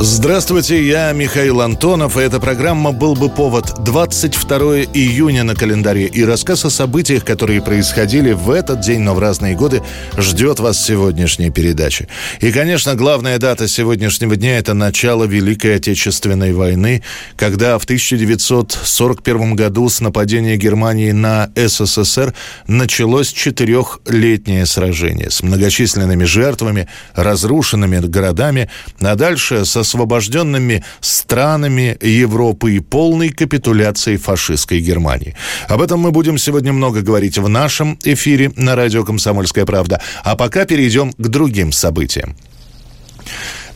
Здравствуйте, я Михаил Антонов, и эта программа «Был бы повод» 22 июня на календаре. И рассказ о событиях, которые происходили в этот день, но в разные годы, ждет вас сегодняшней передачи. И, конечно, главная дата сегодняшнего дня – это начало Великой Отечественной войны, когда в 1941 году с нападения Германии на СССР началось четырехлетнее сражение с многочисленными жертвами, разрушенными городами, а дальше со освобожденными странами Европы и полной капитуляцией фашистской Германии. Об этом мы будем сегодня много говорить в нашем эфире на радио «Комсомольская правда». А пока перейдем к другим событиям.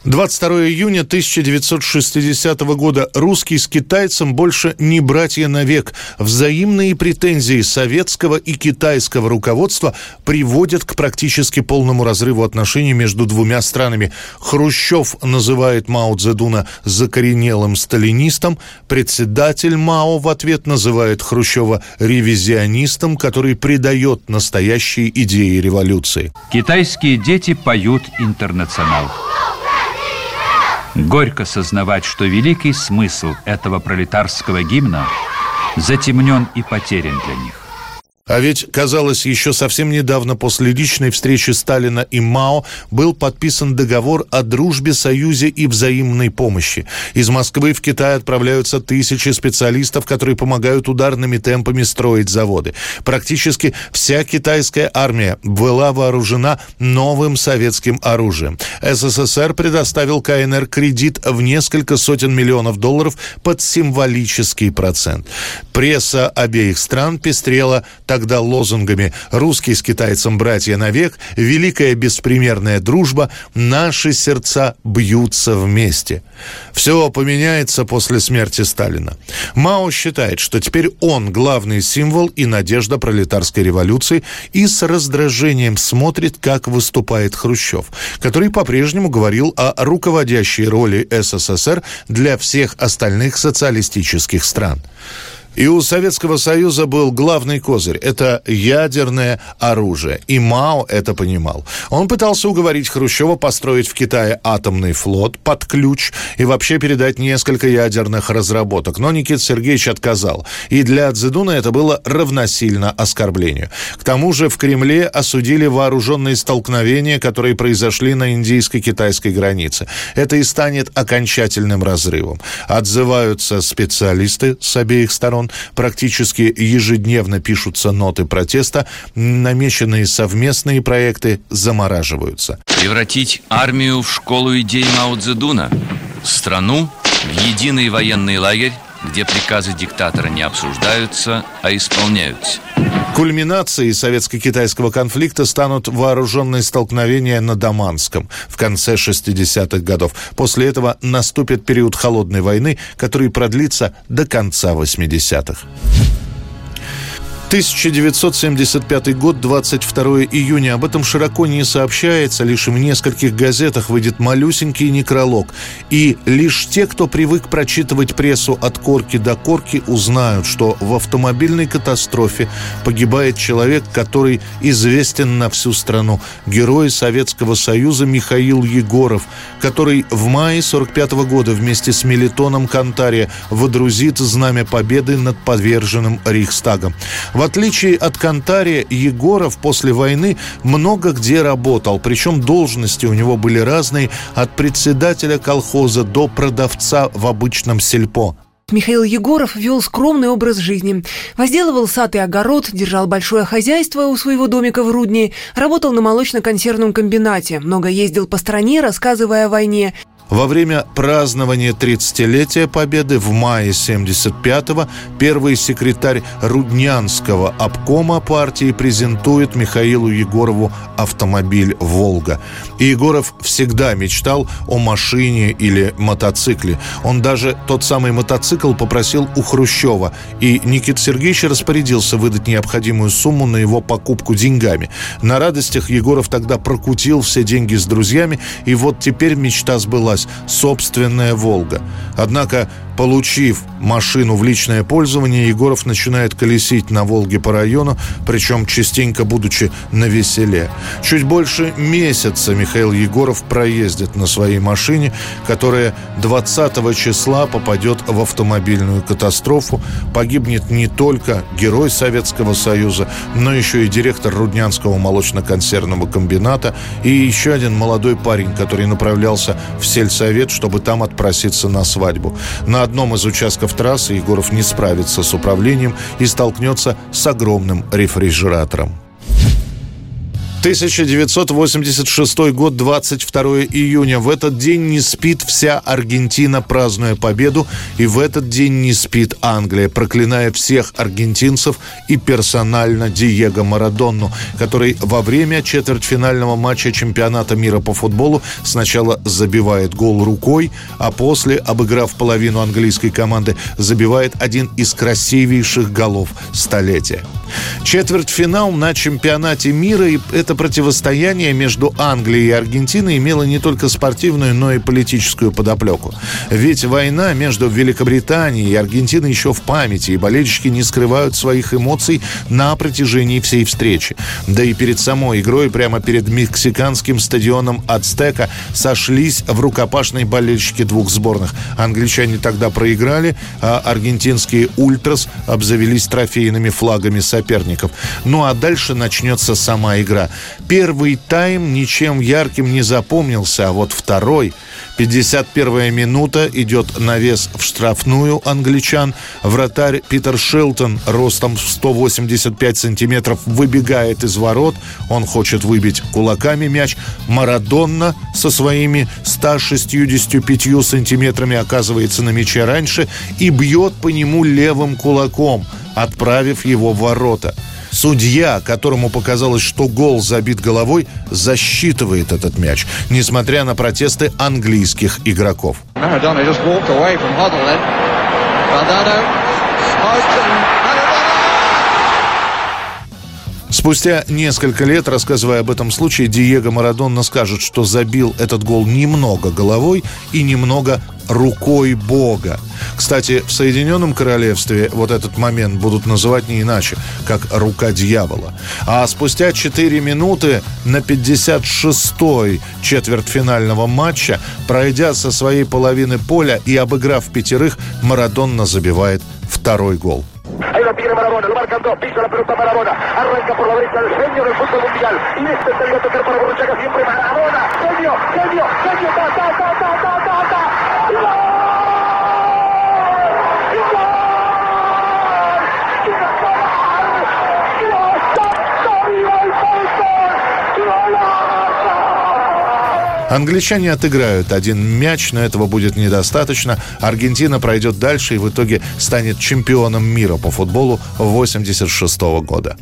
22 июня 1960 года. Русский с китайцем больше не братья навек. Взаимные претензии советского и китайского руководства приводят к практически полному разрыву отношений между двумя странами. Хрущев называет Мао Цзэдуна закоренелым сталинистом. Председатель Мао в ответ называет Хрущева ревизионистом, который предает настоящие идеи революции. Китайские дети поют интернационал. Горько сознавать, что великий смысл этого пролетарского гимна затемнен и потерян для них. А ведь, казалось, еще совсем недавно после личной встречи Сталина и Мао был подписан договор о дружбе, союзе и взаимной помощи. Из Москвы в Китай отправляются тысячи специалистов, которые помогают ударными темпами строить заводы. Практически вся китайская армия была вооружена новым советским оружием. СССР предоставил КНР кредит в несколько сотен миллионов долларов под символический процент. Пресса обеих стран пестрела тогда лозунгами «Русский с китайцем братья навек», «Великая беспримерная дружба», «Наши сердца бьются вместе». Все поменяется после смерти Сталина. Мао считает, что теперь он главный символ и надежда пролетарской революции и с раздражением смотрит, как выступает Хрущев, который по-прежнему говорил о руководящей роли СССР для всех остальных социалистических стран. И у Советского Союза был главный козырь – это ядерное оружие. И Мао это понимал. Он пытался уговорить Хрущева построить в Китае атомный флот под ключ и вообще передать несколько ядерных разработок. Но Никита Сергеевич отказал. И для Цзэдуна это было равносильно оскорблению. К тому же в Кремле осудили вооруженные столкновения, которые произошли на индийско-китайской границе. Это и станет окончательным разрывом. Отзываются специалисты с обеих сторон сторон. Практически ежедневно пишутся ноты протеста. Намеченные совместные проекты замораживаются. Превратить армию в школу идей Мао Цзэдуна. Страну в единый военный лагерь, где приказы диктатора не обсуждаются, а исполняются. Кульминацией советско-китайского конфликта станут вооруженные столкновения на Даманском в конце 60-х годов. После этого наступит период холодной войны, который продлится до конца 80-х. 1975 год, 22 июня. Об этом широко не сообщается, лишь в нескольких газетах выйдет малюсенький некролог. И лишь те, кто привык прочитывать прессу от корки до корки, узнают, что в автомобильной катастрофе погибает человек, который известен на всю страну. Герой Советского Союза Михаил Егоров, который в мае 45 года вместе с Мелитоном Кантария водрузит знамя победы над подверженным Рейхстагом. В отличие от Кантария, Егоров после войны много где работал, причем должности у него были разные, от председателя колхоза до продавца в обычном сельпо. Михаил Егоров вел скромный образ жизни. Возделывал сад и огород, держал большое хозяйство у своего домика в Рудне, работал на молочно-консервном комбинате, много ездил по стране, рассказывая о войне. Во время празднования 30-летия Победы в мае 75-го первый секретарь Руднянского обкома партии презентует Михаилу Егорову автомобиль «Волга». И Егоров всегда мечтал о машине или мотоцикле. Он даже тот самый мотоцикл попросил у Хрущева, и Никита Сергеевич распорядился выдать необходимую сумму на его покупку деньгами. На радостях Егоров тогда прокутил все деньги с друзьями, и вот теперь мечта сбылась – собственная «Волга». Однако Получив машину в личное пользование, Егоров начинает колесить на «Волге» по району, причем частенько будучи на веселе. Чуть больше месяца Михаил Егоров проездит на своей машине, которая 20 числа попадет в автомобильную катастрофу. Погибнет не только герой Советского Союза, но еще и директор Руднянского молочно-консервного комбината и еще один молодой парень, который направлялся в сельсовет, чтобы там отпроситься на свадьбу. На на одном из участков трассы Егоров не справится с управлением и столкнется с огромным рефрижератором. 1986 год, 22 июня. В этот день не спит вся Аргентина, празднуя победу. И в этот день не спит Англия, проклиная всех аргентинцев и персонально Диего Марадонну, который во время четвертьфинального матча чемпионата мира по футболу сначала забивает гол рукой, а после, обыграв половину английской команды, забивает один из красивейших голов столетия. Четвертьфинал на чемпионате мира и это противостояние между Англией и Аргентиной имело не только спортивную, но и политическую подоплеку. Ведь война между Великобританией и Аргентиной еще в памяти, и болельщики не скрывают своих эмоций на протяжении всей встречи. Да и перед самой игрой, прямо перед мексиканским стадионом Ацтека, сошлись в рукопашной болельщики двух сборных. Англичане тогда проиграли, а аргентинские ультрас обзавелись трофейными флагами соперников. Ну а дальше начнется сама игра. Первый тайм ничем ярким не запомнился, а вот второй 51-я минута идет навес в штрафную англичан. Вратарь Питер Шилтон ростом в 185 сантиметров выбегает из ворот. Он хочет выбить кулаками мяч. Марадонна со своими 165 сантиметрами оказывается на мяче раньше и бьет по нему левым кулаком – отправив его в ворота. Судья, которому показалось, что гол забит головой, засчитывает этот мяч, несмотря на протесты английских игроков. Спустя несколько лет, рассказывая об этом случае, Диего Марадонна скажет, что забил этот гол немного головой и немного рукой Бога. Кстати, в Соединенном Королевстве вот этот момент будут называть не иначе, как «рука дьявола». А спустя 4 минуты на 56-й четвертьфинального матча, пройдя со своей половины поля и обыграв пятерых, Марадонна забивает второй гол. Ahí. Англичане отыграют один мяч, но этого будет недостаточно. Аргентина пройдет дальше и в итоге станет чемпионом мира по футболу 1986 года.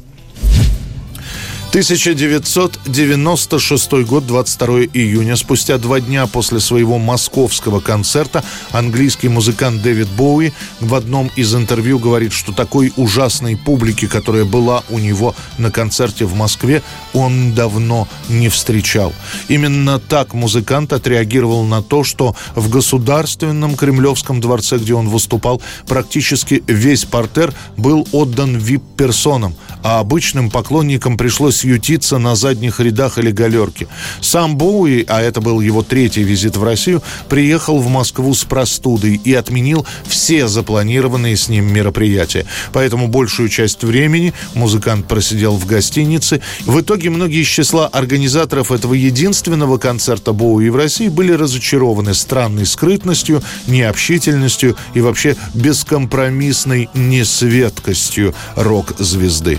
1996 год, 22 июня. Спустя два дня после своего московского концерта английский музыкант Дэвид Боуи в одном из интервью говорит, что такой ужасной публики, которая была у него на концерте в Москве, он давно не встречал. Именно так музыкант отреагировал на то, что в Государственном Кремлевском дворце, где он выступал, практически весь портер был отдан вип-персонам, а обычным поклонникам пришлось ютиться на задних рядах или галерке. Сам Боуи, а это был его третий визит в Россию, приехал в Москву с простудой и отменил все запланированные с ним мероприятия. Поэтому большую часть времени музыкант просидел в гостинице. В итоге многие из числа организаторов этого единственного концерта Боуи в России были разочарованы странной скрытностью, необщительностью и вообще бескомпромиссной несветкостью рок-звезды.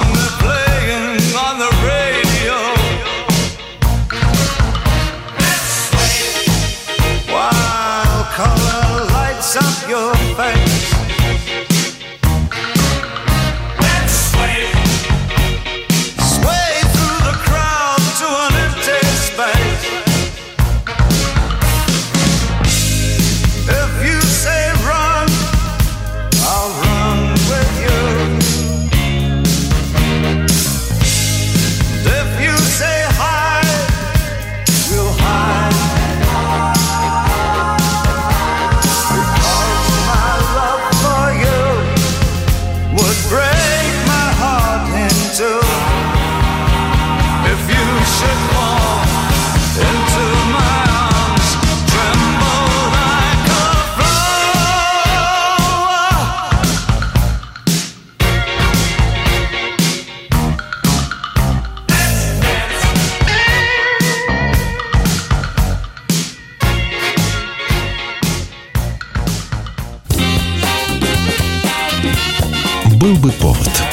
был бы повод.